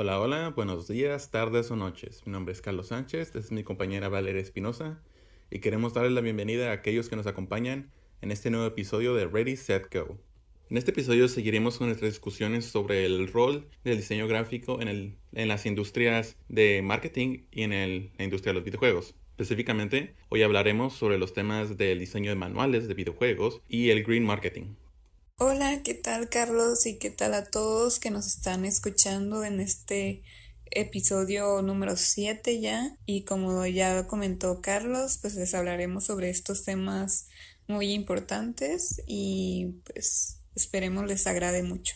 Hola, hola, buenos días, tardes o noches. Mi nombre es Carlos Sánchez, es mi compañera Valeria Espinosa y queremos darles la bienvenida a aquellos que nos acompañan en este nuevo episodio de Ready, Set, Go. En este episodio seguiremos con nuestras discusiones sobre el rol del diseño gráfico en, las industrias de marketing y en la industria de los videojuegos. Específicamente, hoy hablaremos sobre los temas del diseño de manuales de videojuegos y el green marketing. Hola, ¿qué tal Carlos? Y qué tal a todos que nos están escuchando en este episodio número 7 ya. Y como ya comentó Carlos, pues les hablaremos sobre estos temas muy importantes y pues esperemos les agrade mucho.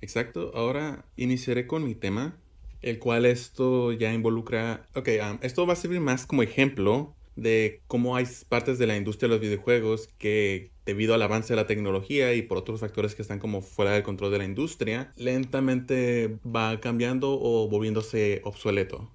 Exacto, ahora iniciaré con mi tema, el cual esto ya involucra, ok, um, esto va a servir más como ejemplo de cómo hay partes de la industria de los videojuegos que debido al avance de la tecnología y por otros factores que están como fuera del control de la industria, lentamente va cambiando o volviéndose obsoleto.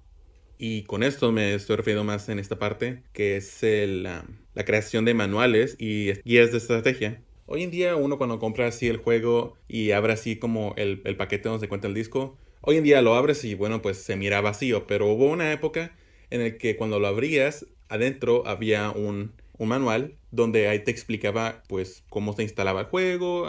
Y con esto me estoy refiriendo más en esta parte, que es la, creación de manuales y guías de estrategia. Hoy en día uno cuando compra así el juego y abre así como el, el paquete donde se cuenta el disco, hoy en día lo abres y bueno pues se mira vacío, pero hubo una época en el que cuando lo abrías adentro había un, manual donde ahí te explicaba pues cómo se instalaba el juego,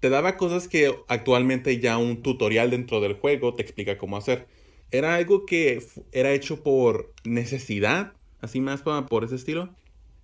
te daba cosas que actualmente ya un tutorial dentro del juego te explica cómo hacer. Era algo que era hecho por necesidad, así más por ese estilo,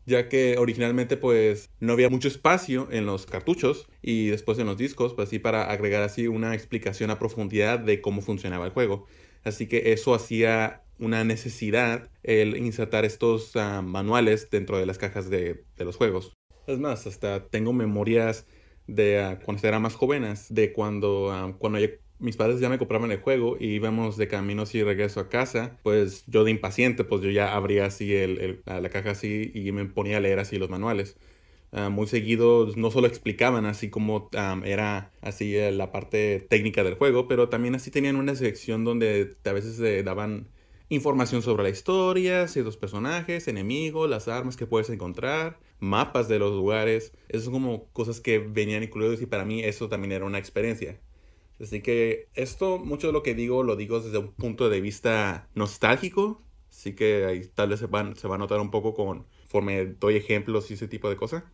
ya que originalmente pues no había mucho espacio en los cartuchos y después en los discos, pues así para agregar así una explicación a profundidad de cómo funcionaba el juego. Así que eso hacía una necesidad el insertar estos ah, manuales dentro de las cajas de, los juegos. Es más, hasta tengo memorias de ah, cuando era más jóvenes, de cuando, ah, cuando mis padres ya me compraban el juego y íbamos de camino así regreso a casa, pues yo de impaciente, pues yo ya abría así el, la caja así y me ponía a leer así los manuales. muy seguido no solo explicaban así como era así eh, la parte técnica del juego, pero también así tenían una sección donde a veces daban información sobre la historia, ciertos personajes, enemigos, las armas que puedes encontrar, mapas de los lugares. Esas son como cosas que venían incluidos y para mí eso también era una experiencia. Así que esto, mucho de lo que digo, lo digo desde un punto de vista nostálgico. Así que ahí tal vez se, van, se va a notar un poco conforme doy ejemplos y ese tipo de cosas.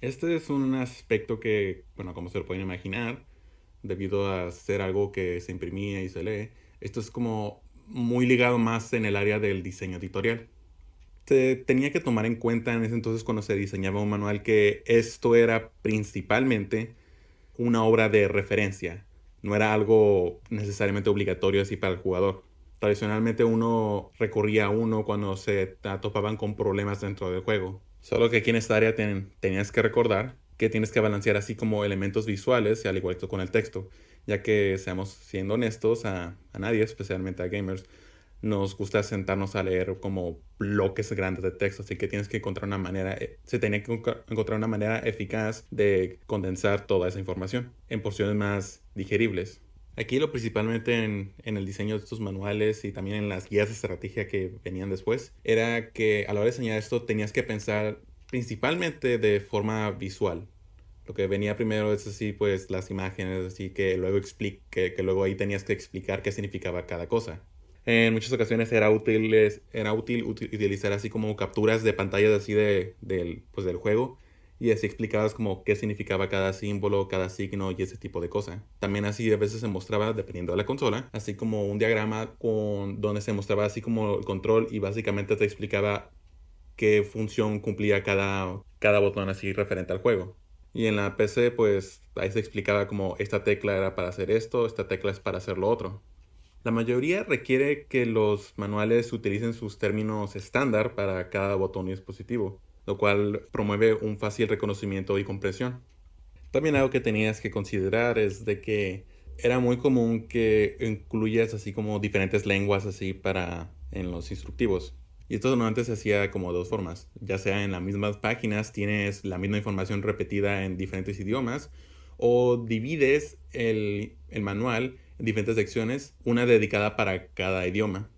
Este es un aspecto que, bueno, como se lo pueden imaginar, debido a ser algo que se imprimía y se lee, esto es como muy ligado más en el área del diseño editorial. Se tenía que tomar en cuenta en ese entonces cuando se diseñaba un manual que esto era principalmente una obra de referencia, no era algo necesariamente obligatorio así para el jugador. Tradicionalmente uno recurría a uno cuando se topaban con problemas dentro del juego. Solo que aquí en esta área tenías que recordar que tienes que balancear así como elementos visuales, al igual que con el texto, ya que seamos siendo honestos a, nadie, especialmente a gamers, nos gusta sentarnos a leer como bloques grandes de texto, así que tienes que encontrar una manera, eh, se tenía que encontrar una manera eficaz de condensar toda esa información en porciones más digeribles. Aquí lo principalmente en, en, el diseño de estos manuales y también en las guías de estrategia que venían después, era que a la hora de enseñar esto tenías que pensar principalmente de forma visual. Lo que venía primero es así, pues las imágenes, así que luego, explique, que luego ahí tenías que explicar qué significaba cada cosa. En muchas ocasiones era útil, era útil utilizar así como capturas de pantallas así de, del, pues, del juego y así explicabas como qué significaba cada símbolo, cada signo y ese tipo de cosas. También así a veces se mostraba, dependiendo de la consola, así como un diagrama con, donde se mostraba así como el control y básicamente te explicaba qué función cumplía cada, cada botón así referente al juego. Y en la PC pues ahí se explicaba como esta tecla era para hacer esto, esta tecla es para hacer lo otro. La mayoría requiere que los manuales utilicen sus términos estándar para cada botón y dispositivo, lo cual promueve un fácil reconocimiento y comprensión. También algo que tenías que considerar es de que era muy común que incluyas así como diferentes lenguas así para en los instructivos. Y esto normalmente se hacía como dos formas, ya sea en las mismas páginas tienes la misma información repetida en diferentes idiomas o divides el, manual en diferentes secciones, una dedicada para cada idioma.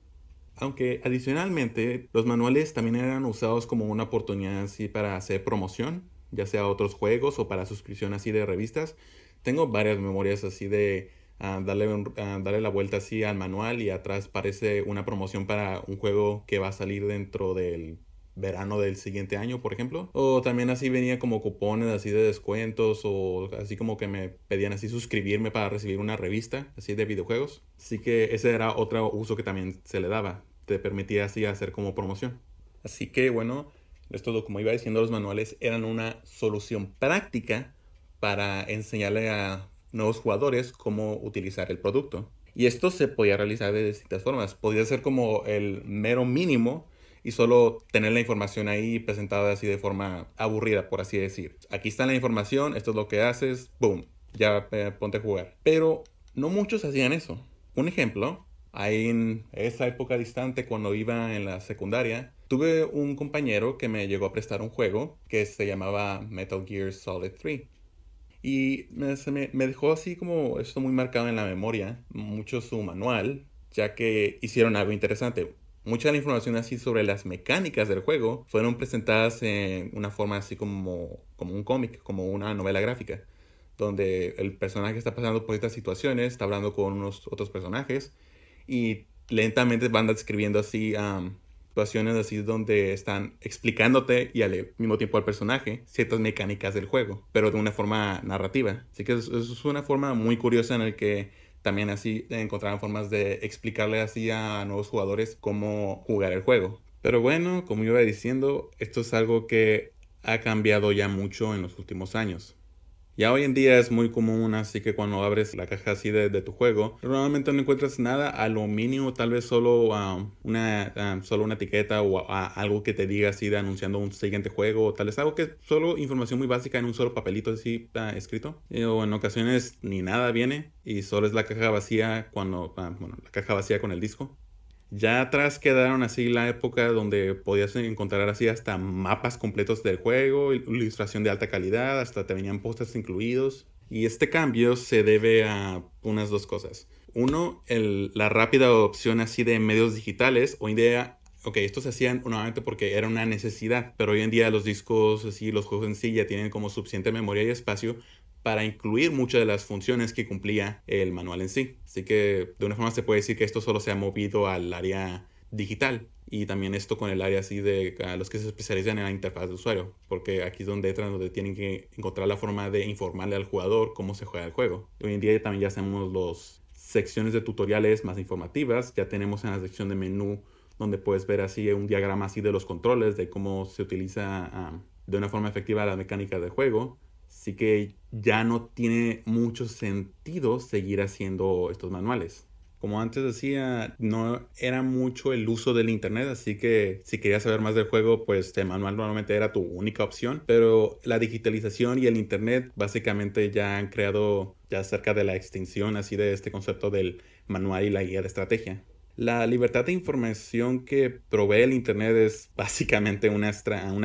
Aunque adicionalmente los manuales también eran usados como una oportunidad así para hacer promoción, ya sea otros juegos o para suscripción así de revistas. Tengo varias memorias así de darle, darle la vuelta así al manual y atrás parece una promoción para un juego que va a salir dentro del verano del siguiente año, por ejemplo. O también así venía como cupones así de descuentos o así como que me pedían así suscribirme para recibir una revista así de videojuegos. Así que ese era otro uso que también se le daba. Te permitía así hacer como promoción. Así que bueno, esto como iba diciendo los manuales eran una solución práctica para enseñarle a nuevos jugadores cómo utilizar el producto. Y esto se podía realizar de distintas formas. Podía ser como el mero mínimo y solo tener la información ahí presentada así de forma aburrida, por así decir. Aquí está la información, esto es lo que haces, boom, ya eh, ponte a jugar. Pero no muchos hacían eso. Un ejemplo, ahí en esa época distante cuando iba en la secundaria, tuve un compañero que me llegó a prestar un juego que se llamaba Metal Gear Solid 3. Y me, me, dejó así como esto muy marcado en la memoria, mucho su manual, ya que hicieron algo interesante. Mucha de la información así sobre las mecánicas del juego fueron presentadas en una forma así como, como un cómic, como una novela gráfica, donde el personaje está pasando por estas situaciones, está hablando con unos otros personajes y lentamente van describiendo así situaciones así donde están explicándote y al mismo tiempo al personaje ciertas mecánicas del juego, pero de una forma narrativa. Así que es, es una forma muy curiosa en el que también así encontraron formas de explicarle así a nuevos jugadores cómo jugar el juego. Pero bueno, como iba diciendo, esto es algo que ha cambiado ya mucho en los últimos años. Ya hoy en día es muy común, así que cuando abres la caja así de, tu juego, normalmente no encuentras nada, a lo mínimo tal vez solo, um, una, um, solo una etiqueta o algo que te diga así de anunciando un siguiente juego, o tal vez algo que solo información muy básica en un solo papelito así uh, escrito. o en ocasiones ni nada viene y solo es la caja vacía cuando, uh, bueno, la caja vacía con el disco. Ya atrás quedaron así la época donde podías encontrar así hasta mapas completos del juego, ilustración de alta calidad, hasta te venían postes incluidos. Y este cambio se debe a unas dos cosas. Uno, la rápida adopción así de medios digitales. Hoy en día, ok, esto se hacían nuevamente porque era una necesidad, pero hoy en día los discos, así, los juegos en sí ya tienen como suficiente memoria y espacio para incluir muchas de las funciones que cumplía el manual en sí. Así que de una forma se puede decir que esto solo se ha movido al área digital y también esto con el área así de los que se especializan en la interfaz de usuario, porque aquí es donde entran, donde tienen que encontrar la forma de informarle al jugador cómo se juega el juego. Hoy en día también ya hacemos las secciones de tutoriales más informativas, ya tenemos en la sección de menú donde puedes ver así un diagrama así de los controles, de cómo se utiliza ah, de una forma efectiva la mecánica del juego. Así que ya no tiene mucho sentido seguir haciendo estos manuales. Como antes decía, no era mucho el uso del internet, así que si querías saber más del juego, pues el manual normalmente era tu única opción. Pero la digitalización y el internet básicamente ya han creado ya cerca de la extinción así de este concepto del manual y la guía de estrategia. La libertad de información que provee el Internet es básicamente una,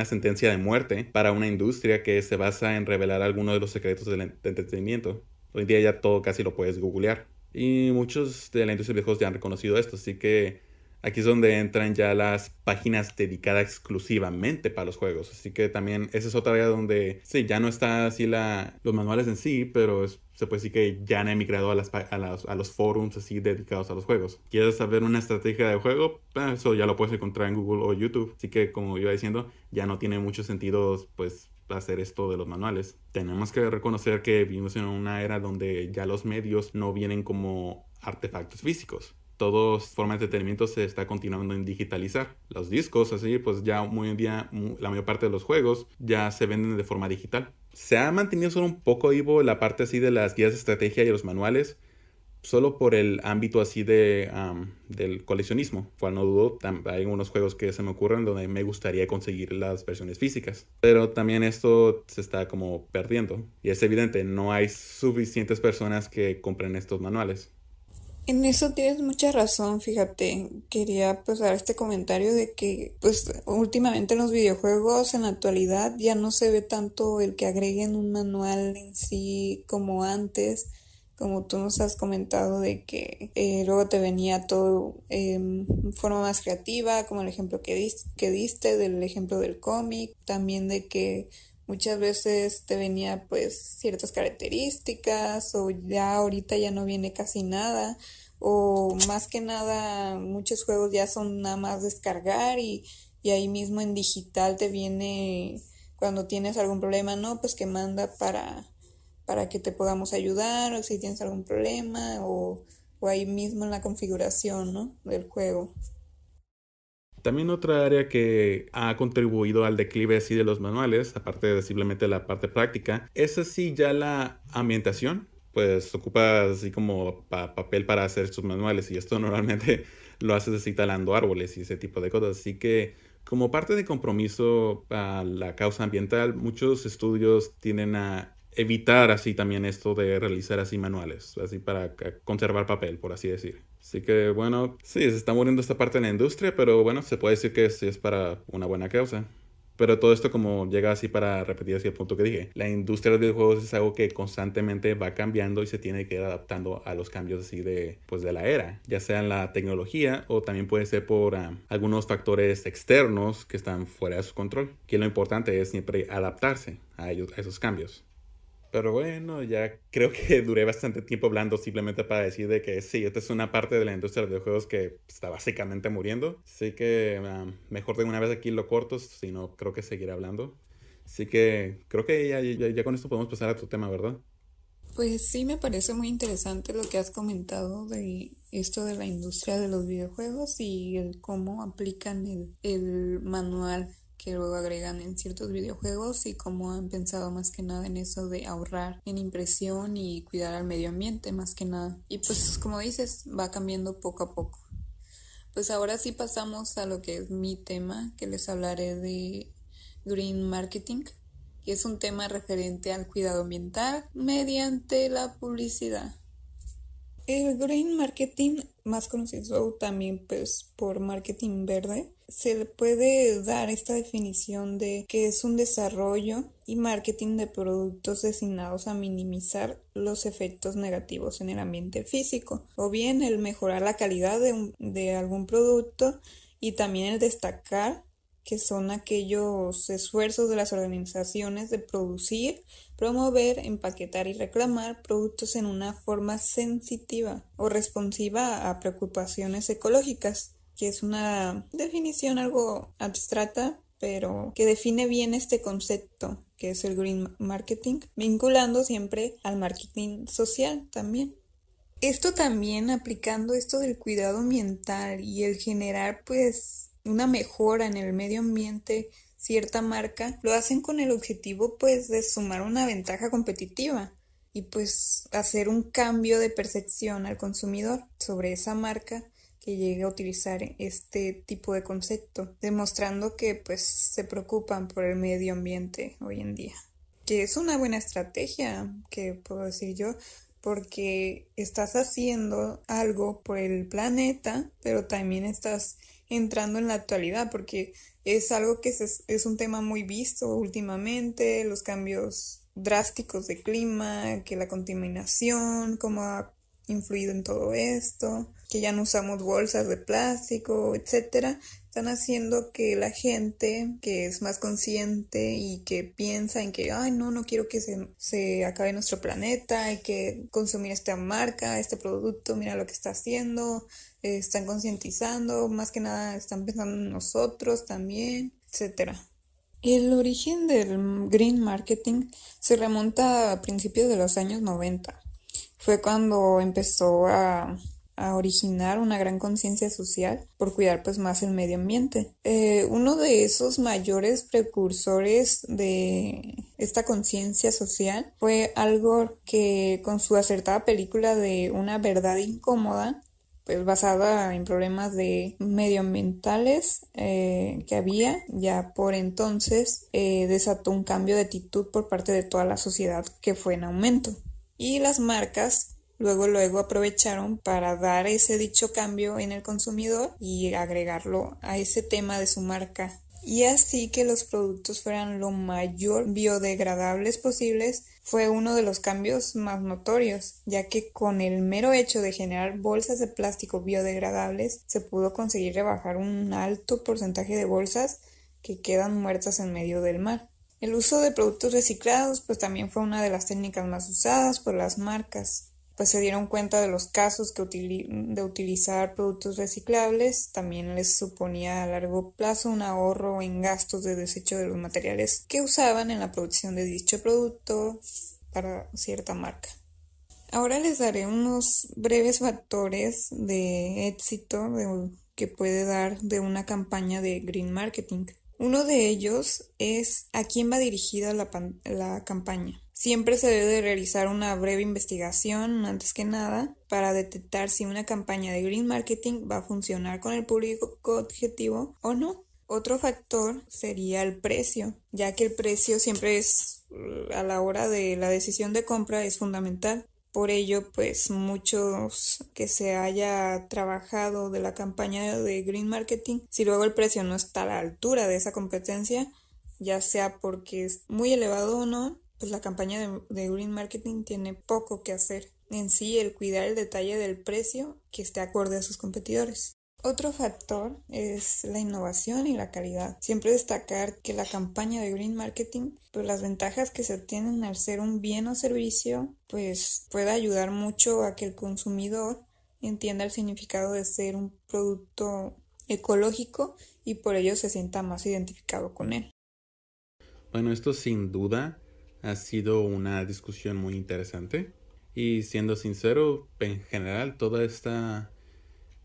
sentencia de muerte para una industria que se basa en revelar algunos de los secretos del entretenimiento. Hoy en día ya todo casi lo puedes googlear. Y muchos de la industria de ya han reconocido esto, así que aquí es donde entran ya las páginas dedicadas exclusivamente para los juegos. Así que también esa es otra área donde, sí, ya no está así la, los manuales en sí, pero es se puede decir que ya han emigrado a, las, a, los forums así dedicados a los juegos. ¿Quieres saber una estrategia de juego? Ah, eso ya lo puedes encontrar en Google o YouTube. Así que como iba diciendo, ya no tiene mucho sentido pues hacer esto de los manuales. Tenemos que reconocer que vivimos en una era donde ya los medios no vienen como artefactos físicos. Todos formas de entretenimiento se está continuando en digitalizar. Los discos, así, pues ya muy en día la mayor parte de los juegos ya se venden de forma digital se ha mantenido solo un poco vivo la parte así de las guías de estrategia y los manuales, solo por el ámbito así de del coleccionismo. Cual no dudo, hay unos juegos que se me ocurren donde me gustaría conseguir las versiones físicas. Pero también esto se está como perdiendo. Y es evidente, no hay suficientes personas que compren estos manuales. En eso tienes mucha razón, fíjate. Quería pues dar este comentario de que pues últimamente en los videojuegos en la actualidad ya no se ve tanto el que agreguen un manual en sí como antes, como tú nos has comentado de que eh, luego te venía todo en forma más creativa, como el ejemplo que diste, que diste del ejemplo del cómic, también de que Muchas veces te venía pues ciertas características o ya ahorita ya no viene casi nada o más que nada muchos juegos ya son nada más descargar y, y ahí mismo en digital te viene cuando tienes algún problema, ¿no? Pues que manda para, para que te podamos ayudar o si tienes algún problema o, o ahí mismo en la configuración, ¿no? Del juego. También otra área que ha contribuido al declive así de los manuales, aparte de simplemente la parte práctica, es así ya la ambientación. Pues ocupas así como papel para hacer sus manuales y esto normalmente lo haces así talando árboles y ese tipo de cosas. Así que como parte de compromiso a la causa ambiental, muchos estudios tienen a evitar así también esto de realizar así manuales, así para conservar papel, por así decir. Así que bueno, sí, se está muriendo esta parte de la industria, pero bueno, se puede decir que sí es para una buena causa. Pero todo esto como llega así para repetir así el punto que dije. La industria de los videojuegos es algo que constantemente va cambiando y se tiene que ir adaptando a los cambios así de, pues de la era. Ya sea en la tecnología o también puede ser por ah, algunos factores externos que están fuera de su control. Que lo importante es siempre adaptarse a, esos cambios. Pero bueno, ya creo que duré bastante tiempo hablando simplemente para decir de que sí, esta es una parte de la industria de videojuegos que está básicamente muriendo. Así que um, mejor de una vez aquí lo corto, si no creo que seguiré hablando. Así que creo que ya, ya, con esto podemos pasar a tu tema, ¿verdad? Pues sí, me parece muy interesante lo que has comentado de esto de la industria de los videojuegos y el cómo aplican el manual que luego agregan en ciertos videojuegos y cómo han pensado más que nada en eso de ahorrar en impresión y cuidar al medio ambiente más que nada. Y pues como dices, va cambiando poco a poco. Pues ahora sí pasamos a lo que es mi tema, que les hablaré de Green Marketing, que es un tema referente al cuidado ambiental mediante la publicidad. El green marketing, más conocido también pues por marketing verde, se le puede dar esta definición de que es un desarrollo y marketing de productos destinados a minimizar los efectos negativos en el ambiente físico o bien el mejorar la calidad de, de algún producto y también el destacar que son aquellos esfuerzos de las organizaciones de producir, promover, empaquetar y reclamar productos en una forma sensitiva o responsiva a preocupaciones ecológicas, que es una definición algo abstracta, pero que define bien este concepto que es el green marketing, vinculando siempre al marketing social también. Esto también aplicando esto del cuidado ambiental y el generar pues una mejora en el medio ambiente cierta marca, lo hacen con el objetivo pues de sumar una ventaja competitiva y pues hacer un cambio de percepción al consumidor sobre esa marca que llegue a utilizar este tipo de concepto, demostrando que pues se preocupan por el medio ambiente hoy en día. Que es una buena estrategia, que puedo decir yo, porque estás haciendo algo por el planeta, pero también estás entrando en la actualidad, porque es algo que es, es un tema muy visto últimamente, los cambios drásticos de clima, que la contaminación, cómo ha influido en todo esto, que ya no usamos bolsas de plástico, etcétera, están haciendo que la gente que es más consciente y que piensa en que, ay, no, no quiero que se, se acabe nuestro planeta, hay que consumir esta marca, este producto, mira lo que está haciendo, están concientizando, más que nada están pensando en nosotros también, etcétera. El origen del green marketing se remonta a principios de los años 90. Fue cuando empezó a, originar una gran conciencia social por cuidar pues más el medio ambiente. Eh, uno de esos mayores precursores de esta conciencia social fue algo que con su acertada película de Una verdad incómoda pues basada en problemas de medioambientales eh, que había ya por entonces eh, desató un cambio de actitud por parte de toda la sociedad que fue en aumento y las marcas luego luego aprovecharon para dar ese dicho cambio en el consumidor y agregarlo a ese tema de su marca y así que los productos fueran lo mayor biodegradables posibles fue uno de los cambios más notorios, ya que con el mero hecho de generar bolsas de plástico biodegradables se pudo conseguir rebajar un alto porcentaje de bolsas que quedan muertas en medio del mar. El uso de productos reciclados pues también fue una de las técnicas más usadas por las marcas, pues se dieron cuenta de los casos que de utilizar productos reciclables también les suponía a largo plazo un ahorro en gastos de desecho de los materiales que usaban en la producción de dicho producto para cierta marca. Ahora les daré unos breves factores de éxito que puede dar de una campaña de green marketing. Uno de ellos es a quién va dirigida la, la, campaña. Siempre se debe realizar una breve investigación antes que nada para detectar si una campaña de green marketing va a funcionar con el público objetivo o no. Otro factor sería el precio, ya que el precio siempre es a la hora de la decisión de compra es fundamental. Por ello, pues muchos que se haya trabajado de la campaña de Green Marketing, si luego el precio no está a la altura de esa competencia, ya sea porque es muy elevado o no, pues la campaña de, Green Marketing tiene poco que hacer. En sí, el cuidar el detalle del precio que esté acorde a sus competidores. Otro factor es la innovación y la calidad. Siempre destacar que la campaña de Green Marketing, pues las ventajas que se obtienen al ser un bien o servicio, pues puede ayudar mucho a que el consumidor entienda el significado de ser un producto ecológico y por ello se sienta más identificado con él. Bueno, esto sin duda ha sido una discusión muy interesante y siendo sincero, en general toda esta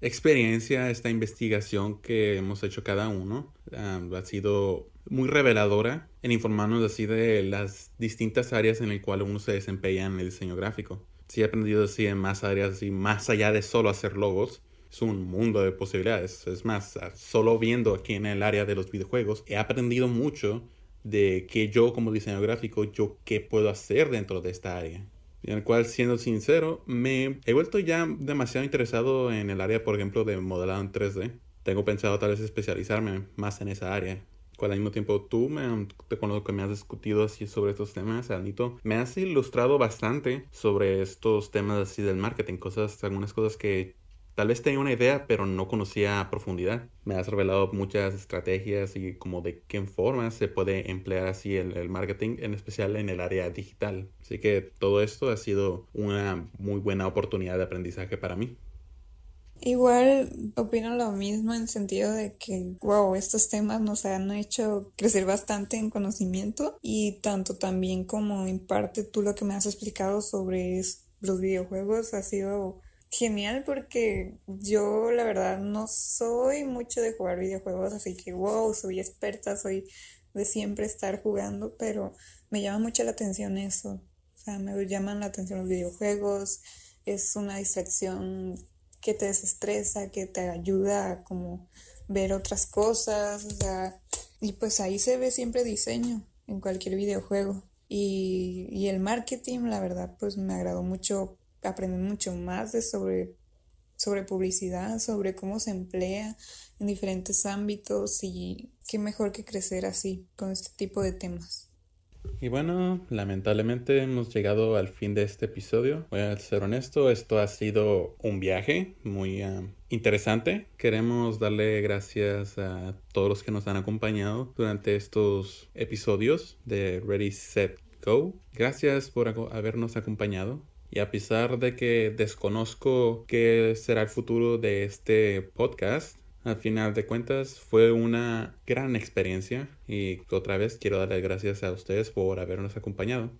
experiencia, esta investigación que hemos hecho cada uno ha sido muy reveladora en informarnos así de las distintas áreas en las cuales uno se desempeña en el diseño gráfico. Sí he aprendido así en más áreas y más allá de solo hacer logos, es un mundo de posibilidades. Es más, solo viendo aquí en el área de los videojuegos, he aprendido mucho de que yo como diseñador gráfico, yo qué puedo hacer dentro de esta área en el cual, siendo sincero, me he vuelto ya demasiado interesado en el área, por ejemplo, de modelado en 3D. Tengo pensado tal vez especializarme más en esa área. Al mismo tiempo tú me, te conozco que me has discutido así sobre estos temas, Anito. Me has ilustrado bastante sobre estos temas así del marketing, cosas, algunas cosas que Tal vez tenía una idea, pero no conocía a profundidad. Me has revelado muchas estrategias y como de qué forma se puede emplear así el, el, marketing, en especial en el área digital. Así que todo esto ha sido una muy buena oportunidad de aprendizaje para mí. Igual opino lo mismo en sentido de que, wow, estos temas nos han hecho crecer bastante en conocimiento y tanto también como en parte tú lo que me has explicado sobre los videojuegos ha sido genial porque yo la verdad no soy mucho de jugar videojuegos, así que wow, soy experta, soy de siempre estar jugando, pero me llama mucho la atención eso. O sea, me llaman la atención los videojuegos, es una distracción que te desestresa, que te ayuda a como ver otras cosas, o sea, y pues ahí se ve siempre diseño en cualquier videojuego. Y, y el marketing, la verdad, pues me agradó mucho aprender mucho más de sobre, sobre publicidad, sobre cómo se emplea en diferentes ámbitos y qué mejor que crecer así con este tipo de temas. Y bueno, lamentablemente hemos llegado al fin de este episodio. Voy a ser honesto, esto ha sido un viaje muy ah, interesante. Queremos darle gracias a todos los que nos han acompañado durante estos episodios de Ready, Set, Go. Gracias por habernos acompañado. Y a pesar de que desconozco qué será el futuro de este podcast, al final de cuentas fue una gran experiencia y otra vez quiero darle gracias a ustedes por habernos acompañado.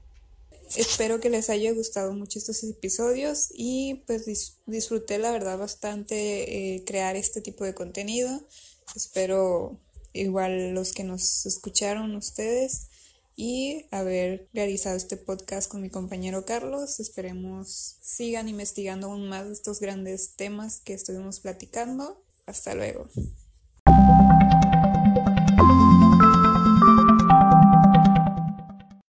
Espero que les haya gustado mucho estos episodios y pues disfruté la verdad bastante eh, crear este tipo de contenido. Espero igual los que nos escucharon ustedes y haber realizado este podcast con mi compañero Carlos. Esperemos sigan investigando aún más estos grandes temas que estuvimos platicando. Hasta luego.